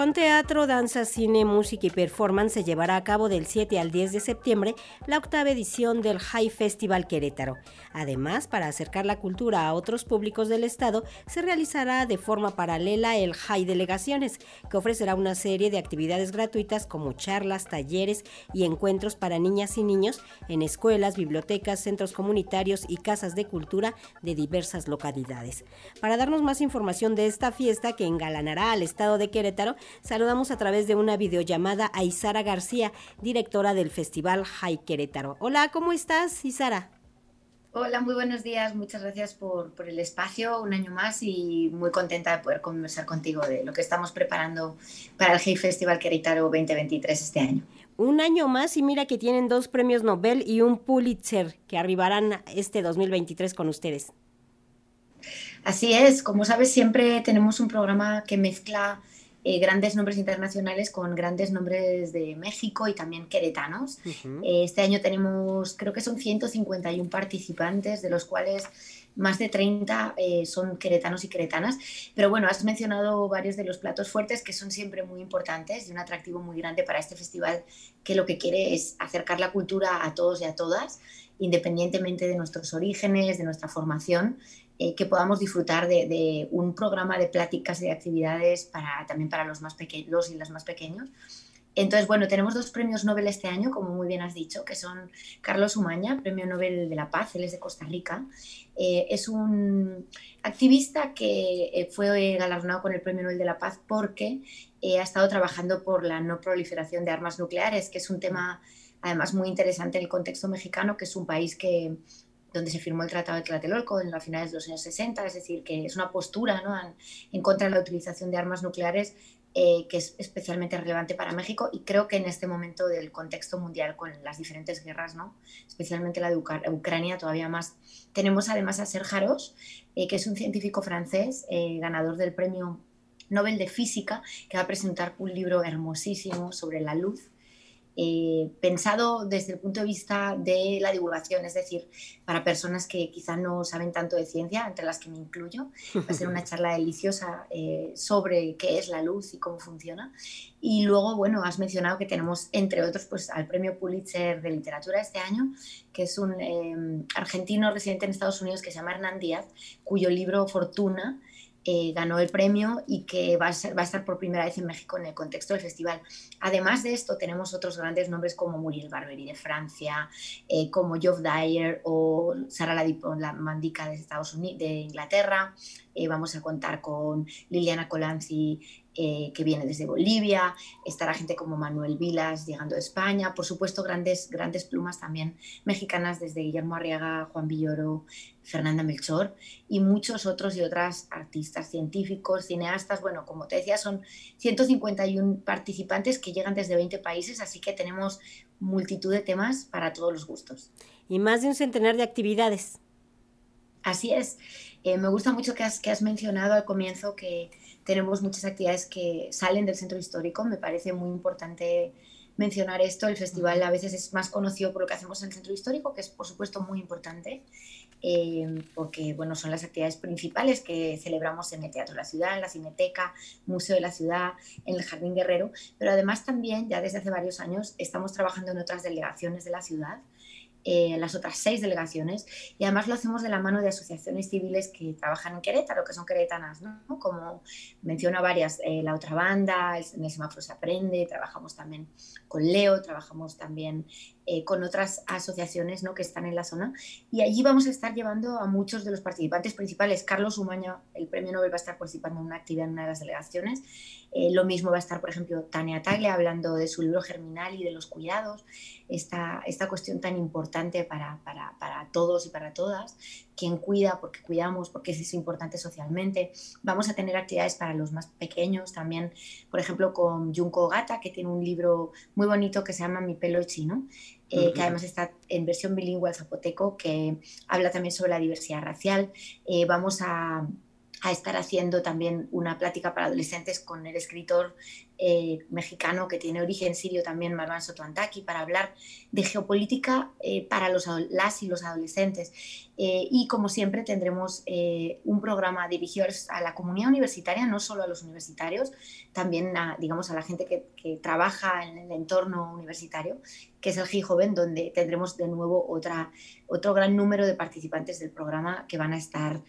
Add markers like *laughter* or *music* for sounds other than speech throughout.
Con teatro, danza, cine, música y performance se llevará a cabo del 7 al 10 de septiembre la octava edición del High Festival Querétaro. Además, para acercar la cultura a otros públicos del estado, se realizará de forma paralela el High Delegaciones, que ofrecerá una serie de actividades gratuitas como charlas, talleres y encuentros para niñas y niños en escuelas, bibliotecas, centros comunitarios y casas de cultura de diversas localidades. Para darnos más información de esta fiesta que engalanará al estado de Querétaro, saludamos a través de una videollamada a Isara García, directora del Festival High Querétaro. Hola, ¿cómo estás, Isara? Hola, muy buenos días. Muchas gracias por, por, el espacio, un año más y muy contenta de poder conversar contigo de lo que estamos preparando para el High Festival Querétaro 2023 este año. Un año más y mira que tienen dos premios Nobel y un Pulitzer que arribarán este 2023 con ustedes. Así es, como sabes, siempre tenemos un programa que mezcla eh, grandes nombres internacionales con grandes nombres de México y también queretanos. Eh, este año tenemos, creo que son 151 participantes, de los cuales más de 30 eh, son queretanos y queretanas. Pero bueno, has mencionado varios de los platos fuertes que son siempre muy importantes y un atractivo muy grande para este festival que lo que quiere es acercar la cultura a todos y a todas, independientemente de nuestros orígenes, de nuestra formación eh, que podamos disfrutar de, un programa de pláticas y de actividades para, también para los más pequeños y los más pequeños. Entonces, bueno, tenemos dos premios Nobel este año, como muy bien has dicho, que son Carlos Umaña, Premio Nobel de la Paz, él es de Costa Rica. Eh, es un activista que eh, fue galardonado con el Premio Nobel de la Paz porque ha estado trabajando por la no proliferación de armas nucleares, que es un tema además muy interesante en el contexto mexicano, que es un país que donde se firmó el Tratado de Tlatelolco en las finales de los años 60, es decir, que es una postura ¿no? en, contra de la utilización de armas nucleares eh, que es especialmente relevante para México y creo que en este momento del contexto mundial con las diferentes guerras, ¿no? especialmente la de Ucrania todavía más. Tenemos además a Serge Haroche, eh, que es un científico francés, eh, ganador del Premio Nobel de Física, que va a presentar un libro hermosísimo sobre la luz eh, pensado desde el punto de vista de la divulgación, es decir, para personas que quizá no saben tanto de ciencia, entre las que me incluyo. Va a ser una *laughs* charla deliciosa eh, sobre qué es la luz y cómo funciona. Y luego, bueno, has mencionado que tenemos, entre otros, pues al premio Pulitzer de literatura este año, que es un eh, argentino residente en Estados Unidos que se llama Hernán Díaz, cuyo libro Fortuna eh, ganó el premio y que va a, estar por primera vez en México en el contexto del festival. Además de esto, tenemos otros grandes nombres como Muriel Barbery de Francia, eh, como Geoff Dyer o Sara la mandica de Inglaterra. Eh, vamos a contar con Liliana Colanzi eh, que viene desde Bolivia, estará gente como Manuel Vilas llegando de España, por supuesto grandes, grandes plumas también mexicanas desde Guillermo Arriaga, Juan Villoro, Fernanda Melchor y muchos otros y otras artistas, científicos, cineastas, bueno, como te decía, son 151 participantes que llegan desde 20 países, así que tenemos multitud de temas para todos los gustos. Y más de un centenar de actividades. Así es. Eh, me gusta mucho que has, que has mencionado al comienzo que tenemos muchas actividades que salen del centro histórico. Me parece muy importante mencionar esto. El festival a veces es más conocido por lo que hacemos en el centro histórico, que es por supuesto muy importante, eh, porque bueno, son las actividades principales que celebramos en el Teatro de la Ciudad, en la Cineteca, Museo de la Ciudad, en el Jardín Guerrero, pero además también ya desde hace varios años estamos trabajando en otras delegaciones de la ciudad eh, las otras seis delegaciones y además lo hacemos de la mano de asociaciones civiles que trabajan en Querétaro, que son queretanas, ¿no? como menciona varias, eh, la otra banda, en el semáforo se aprende, trabajamos también con Leo, trabajamos también eh, con otras asociaciones ¿no? que están en la zona y allí vamos a estar llevando a muchos de los participantes principales. Carlos Umaña, el premio Nobel, va a estar participando en una actividad en una de las delegaciones. lo mismo va a estar, por ejemplo, Tania Tagle hablando de su libro Germinal y de los cuidados esta, esta cuestión tan importante para, para, para, todos y para todas. Quien cuida, porque cuidamos, porque es importante socialmente. Vamos a tener actividades para los más pequeños también, por ejemplo, con Junko Gata, que tiene un libro muy bonito que se llama Mi pelo chino, eh, que además está en versión bilingüe al zapoteco, que habla también sobre la diversidad racial. Eh, vamos a a estar haciendo también una plática para adolescentes con el escritor eh, mexicano que tiene origen sirio también, Marwan Sotoantaki, para hablar de geopolítica eh, para los, las y los adolescentes. Eh, y como siempre tendremos un programa dirigido a la comunidad universitaria, no solo a los universitarios, también a, digamos, a la gente que, que trabaja en el entorno universitario, que es el GI Joven, donde tendremos de nuevo otro gran número de participantes del programa que van a estar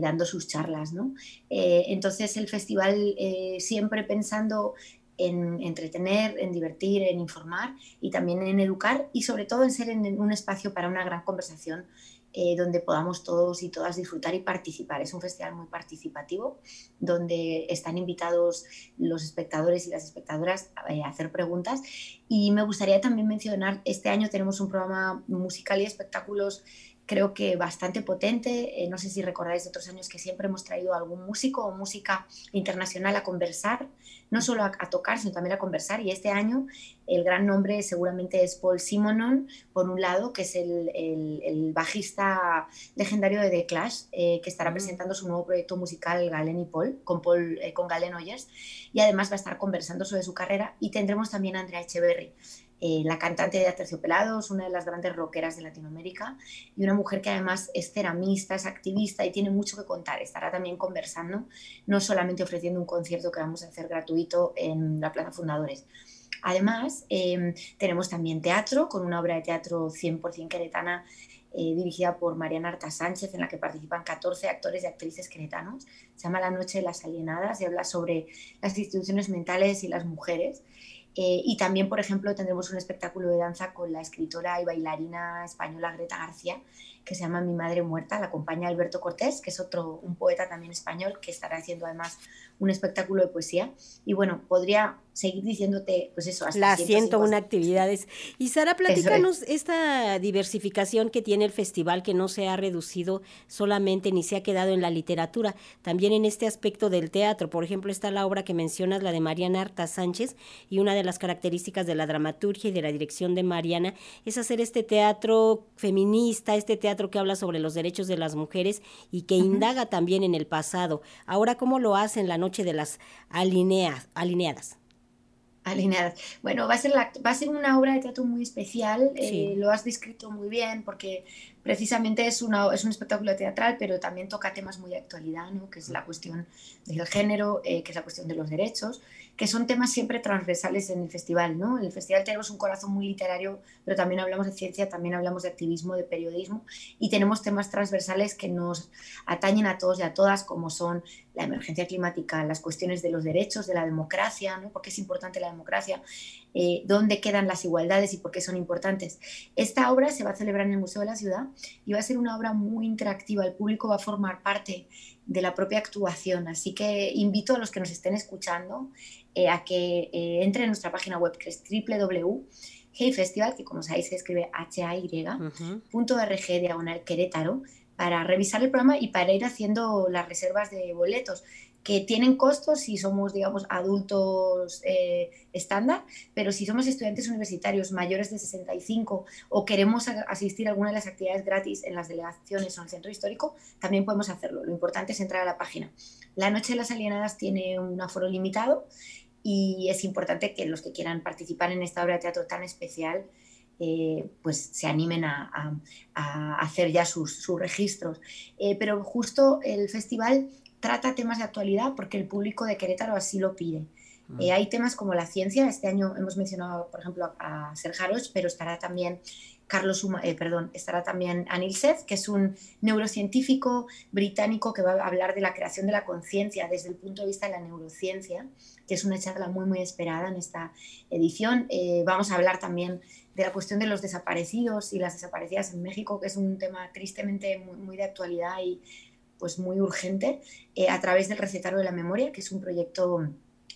dando sus charlas. ¿no? entonces el festival siempre pensando en entretener, en divertir, en informar y también en educar y sobre todo en ser en un espacio para una gran conversación eh, donde podamos todos y todas disfrutar y participar. Es un festival muy participativo donde están invitados los espectadores y las espectadoras a hacer preguntas y me gustaría también mencionar, este año tenemos un programa musical y espectáculos creo que bastante potente. Eh, no sé si recordáis de otros años que siempre hemos traído algún músico o música internacional a conversar, no solo a, tocar, sino también a conversar. Y este año el gran nombre seguramente es Paul Simonon, por un lado, que es el, bajista legendario de The Clash, eh, que estará presentando su nuevo proyecto musical Galen y Paul, con, Paul, eh, con Galen Oyers, y además va a estar conversando sobre su carrera. Y tendremos también a Andrea Echeverry, eh, la cantante de Aterciopelados, una de las grandes rockeras de Latinoamérica y una mujer que además es ceramista, es activista y tiene mucho que contar. Estará también conversando, no solamente ofreciendo un concierto que vamos a hacer gratuito en la Plaza Fundadores. Además, em, tenemos también teatro, con una obra de teatro 100% queretana eh, dirigida por Mariana Arta Sánchez, en la que participan 14 actores y actrices queretanos. Se llama La Noche de las Alienadas y habla sobre las instituciones mentales y las mujeres. Eh, y también, por ejemplo, tendremos un espectáculo de danza con la escritora y bailarina española Greta García, que se llama Mi Madre Muerta, la acompaña Alberto Cortés, que es otro, un poeta también español, que estará haciendo además un espectáculo de poesía. Y bueno, podría seguir diciéndote, pues eso, hasta Las 101 actividades. Y Sara, platícanos esta diversificación que tiene el festival, que no se ha reducido solamente ni se ha quedado en la literatura, también en este aspecto del teatro. Por ejemplo, está la obra que mencionas, la de Mariana Arta Sánchez, y una de las características de la dramaturgia y de la dirección de Mariana es hacer este teatro feminista, este teatro que habla sobre los derechos de las mujeres y que indaga también en el pasado. Ahora, ¿cómo lo hace en la noche de las alineadas? alineadas. Bueno, va a ser, la, va a ser una obra de teatro muy especial, eh, lo has descrito muy bien porque precisamente es, una, es un espectáculo teatral, pero también toca temas muy de actualidad, ¿no? que es la cuestión del género, eh, que es la cuestión de los derechos, que son temas siempre transversales en el festival. ¿no? En el festival tenemos un corazón muy literario, pero también hablamos de ciencia, también hablamos de activismo, de periodismo, y tenemos temas transversales que nos atañen a todos y a todas, como son la emergencia climática, las cuestiones de los derechos, de la democracia, ¿no? por qué es importante la democracia, eh, dónde quedan las igualdades y por qué son importantes. Esta obra se va a celebrar en el Museo de la Ciudad y va a ser una obra muy interactiva. El público va a formar parte de la propia actuación. Así que invito a los que nos estén escuchando eh, a que eh, entren en nuestra página web que es www.heyfestival, que como sabéis se escribe H-A-Y, diagonal Querétaro, para revisar el programa y para ir haciendo las reservas de boletos que tienen costos si somos, digamos, adultos eh, estándar, pero si somos estudiantes universitarios mayores de 65 o queremos asistir a alguna de las actividades gratis en las delegaciones o en el centro histórico, también podemos hacerlo. Lo importante es entrar a la página. La Noche de las Alienadas tiene un aforo limitado y es importante que los que quieran participar en esta obra de teatro tan especial eh, pues se animen a, hacer ya sus, registros. Eh, pero justo el festival trata temas de actualidad porque el público de Querétaro así lo pide. Mm. Eh, hay temas como la ciencia, este año hemos mencionado, por ejemplo, a, Sergio Harosh, pero estará también Carlos, eh, perdón, estará también Anil Seth, que es un neurocientífico británico que va a hablar de la creación de la conciencia desde el punto de vista de la neurociencia, que es una charla muy, muy esperada en esta edición. Eh, vamos a hablar también de la cuestión de los desaparecidos y las desaparecidas en México, que es un tema tristemente muy, muy de actualidad y pues muy urgente eh, a través del Recetario de la Memoria, que es un proyecto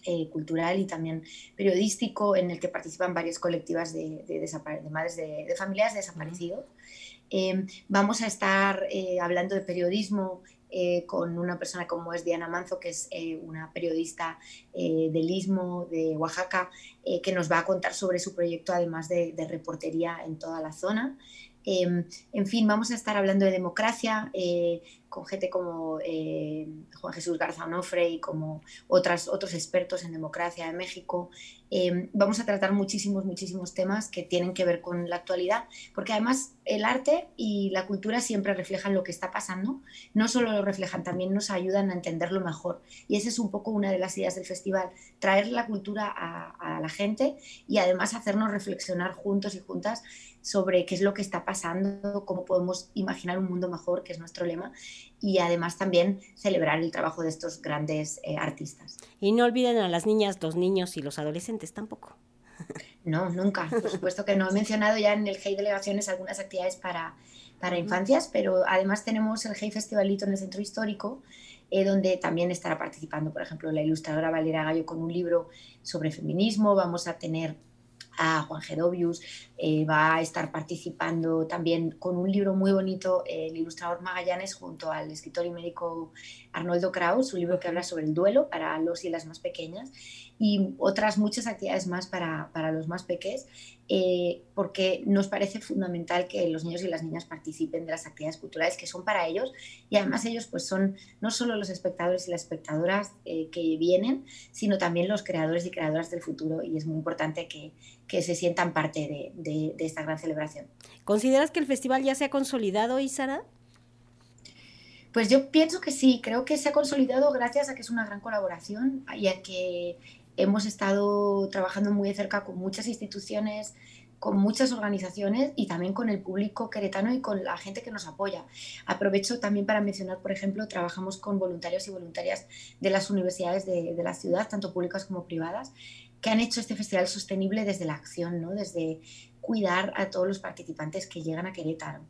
eh, cultural y también periodístico en el que participan varias colectivas de, de, madres de, familias desaparecidos. Em, vamos a estar eh, hablando de periodismo con una persona como es Diana Manzo, que es una periodista del Istmo de Oaxaca, que nos va a contar sobre su proyecto, además de, reportería en toda la zona. Em, en fin, vamos a estar hablando de democracia con gente como eh, Juan Jesús Garza Onofre y como otras, otros expertos en democracia de México. Eh, vamos a tratar muchísimos, muchísimos temas que tienen que ver con la actualidad, porque además el arte y la cultura siempre reflejan lo que está pasando, no solo lo reflejan, también nos ayudan a entenderlo mejor. Y esa es un poco una de las ideas del festival, traer la cultura a, a la gente y además hacernos reflexionar juntos y juntas sobre qué es lo que está pasando, cómo podemos imaginar un mundo mejor, que es nuestro lema, y además también celebrar el trabajo de estos grandes eh, artistas. Y no olviden a las niñas, los niños y los adolescentes tampoco. No, nunca. Por supuesto que no. He mencionado ya en el GEI Delegaciones algunas actividades para, para infancias, pero además tenemos el GEI Festivalito en el Centro Histórico, eh, donde también estará participando, por ejemplo, la ilustradora Valera Gallo con un libro sobre feminismo. Vamos a tener a Juan Gedovius, eh, va a estar participando también con un libro muy bonito, el ilustrador Magallanes, junto al escritor y médico Arnoldo Kraus, un libro que habla sobre el duelo para los y las más pequeñas y otras muchas actividades más para, para los más pequeños, eh, porque nos parece fundamental que los niños y las niñas participen de las actividades culturales que son para ellos y además ellos pues son no solo los espectadores y las espectadoras eh, que vienen, sino también los creadores y creadoras del futuro y es muy importante que, que se sientan parte de, de, esta gran celebración. ¿Consideras que el festival ya se ha consolidado, Isara? Pues yo pienso que sí, creo que se ha consolidado gracias a que es una gran colaboración y a que hemos estado trabajando muy de cerca con muchas instituciones, con muchas organizaciones y también con el público queretano y con la gente que nos apoya. Aprovecho también para mencionar, por ejemplo, trabajamos con voluntarios y voluntarias de las universidades de, la ciudad, tanto públicas como privadas, que han hecho este festival sostenible desde la acción, ¿no? desde cuidar a todos los participantes que llegan a Querétaro,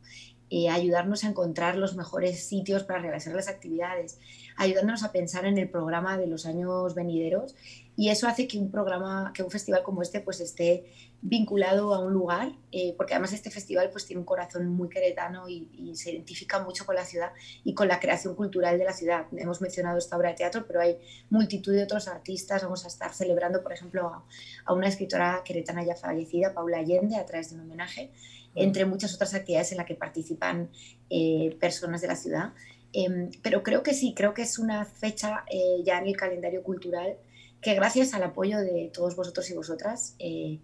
eh, ayudarnos a encontrar los mejores sitios para realizar las actividades, ayudarnos a pensar en el programa de los años venideros y eso hace que un programa, que un festival como este pues esté vinculado a un lugar, eh, porque además este festival pues tiene un corazón muy queretano y, se identifica mucho con la ciudad y con la creación cultural de la ciudad. Hemos mencionado esta obra de teatro, pero hay multitud de otros artistas. Vamos a estar celebrando, por ejemplo, a, una escritora queretana ya fallecida, Paula Allende, a través de un homenaje, entre muchas otras actividades en las que participan eh, personas de la ciudad. Em, pero creo que sí, creo que es una fecha eh, ya en el calendario cultural que gracias al apoyo de todos vosotros y vosotras eh,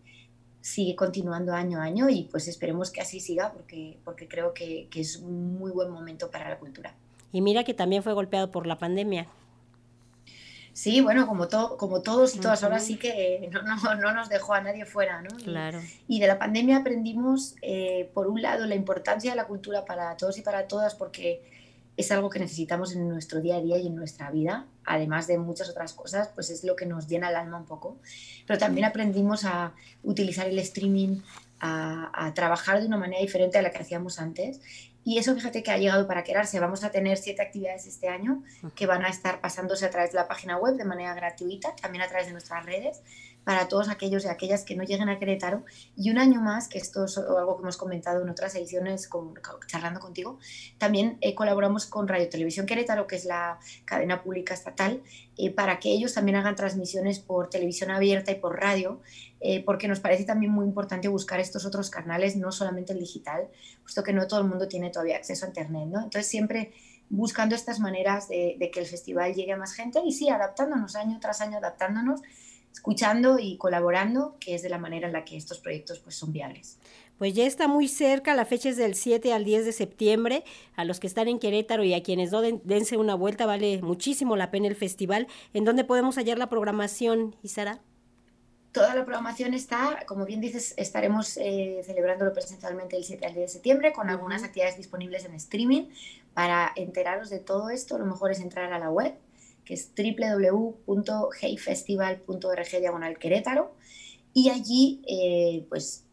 sigue continuando año a año y pues esperemos que así siga porque, porque creo que, que, es un muy buen momento para la cultura. Y mira que también fue golpeado por la pandemia. Sí, bueno, como, to como todos y todas, ahora sí que no, no, no, nos dejó a nadie fuera, ¿no? Claro. Y, de la pandemia aprendimos, eh, por un lado, la importancia de la cultura para todos y para todas, porque es algo que necesitamos en nuestro día a día y en nuestra vida, además de muchas otras cosas, pues es lo que nos llena el alma un poco. Pero también aprendimos a utilizar el streaming, a, a trabajar de una manera diferente a la que hacíamos antes. Y eso, fíjate que ha llegado para quedarse. Vamos a tener siete actividades este año que van a estar pasándose a través de la página web de manera gratuita, también a través de nuestras redes para todos aquellos y aquellas que no lleguen a Querétaro. Y un año más, que esto es algo que hemos comentado en otras ediciones con, charlando contigo, también eh, colaboramos con Radio Televisión Querétaro, que es la cadena pública estatal, eh, para que ellos también hagan transmisiones por televisión abierta y por radio, eh, porque nos parece también muy importante buscar estos otros canales, no solamente el digital, puesto que no todo el mundo tiene todavía acceso a Internet. ¿no? Entonces siempre buscando estas maneras de, de que el festival llegue a más gente y sí, adaptándonos año tras año, adaptándonos escuchando y colaborando, que es de la manera en la que estos proyectos pues, son viables. Pues ya está muy cerca, la fecha es del 7 al 10 de septiembre. A los que están en Querétaro y a quienes no dense una vuelta, vale muchísimo la pena el festival. ¿En dónde podemos hallar la programación, Isara? Toda la programación está, como bien dices, estaremos eh, celebrándolo presencialmente el 7 al 10 de septiembre con algunas actividades disponibles en streaming. Para enteraros de todo esto, lo mejor es entrar a la web que es www.heyfestival.org diagonal Querétaro. Y allí, eh, pues,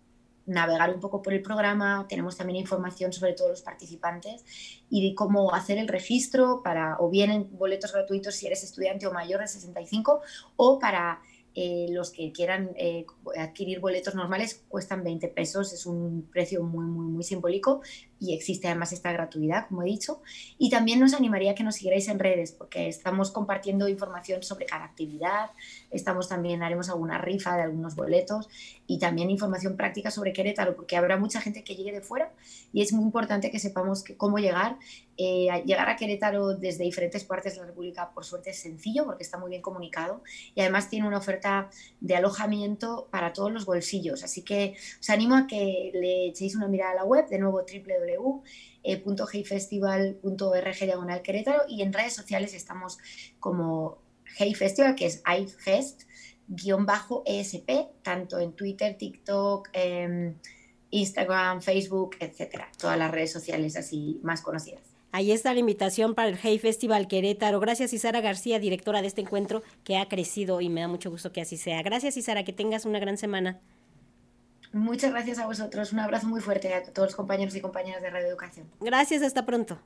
navegar un poco por el programa. Tenemos también información sobre todos los participantes y de cómo hacer el registro para, o bien en boletos gratuitos si eres estudiante o mayor de 65, o para eh, los que quieran eh, adquirir boletos normales cuestan 20 pesos, es un precio muy, muy, simbólico y existe además esta gratuidad, como he dicho. Y también nos animaría a que nos siguierais en redes, porque estamos compartiendo información sobre cada actividad, estamos también, haremos alguna rifa de algunos boletos y también información práctica sobre Querétaro, porque habrá mucha gente que llegue de fuera y es muy importante que sepamos cómo llegar. Eh, llegar a Querétaro desde diferentes partes de la República, por suerte, es sencillo porque está muy bien comunicado y además tiene una oferta de alojamiento para todos los bolsillos. Así que os animo a que le echéis una mirada a la web, de nuevo www.heyfestival.org diagonal Querétaro y en redes sociales estamos como Hey Festival, que es iFest, guion bajo ESP, tanto en Twitter, TikTok, em, Instagram, Facebook, etcétera, todas las redes sociales así más conocidas. Ahí está la invitación para el Hey Festival Querétaro. Gracias Isara García, directora de este encuentro que ha crecido y me da mucho gusto que así sea. Gracias Isara, que tengas una gran semana. Muchas gracias a vosotros. Un abrazo muy fuerte a todos los compañeros y compañeras de Radio Educación. Gracias, hasta pronto.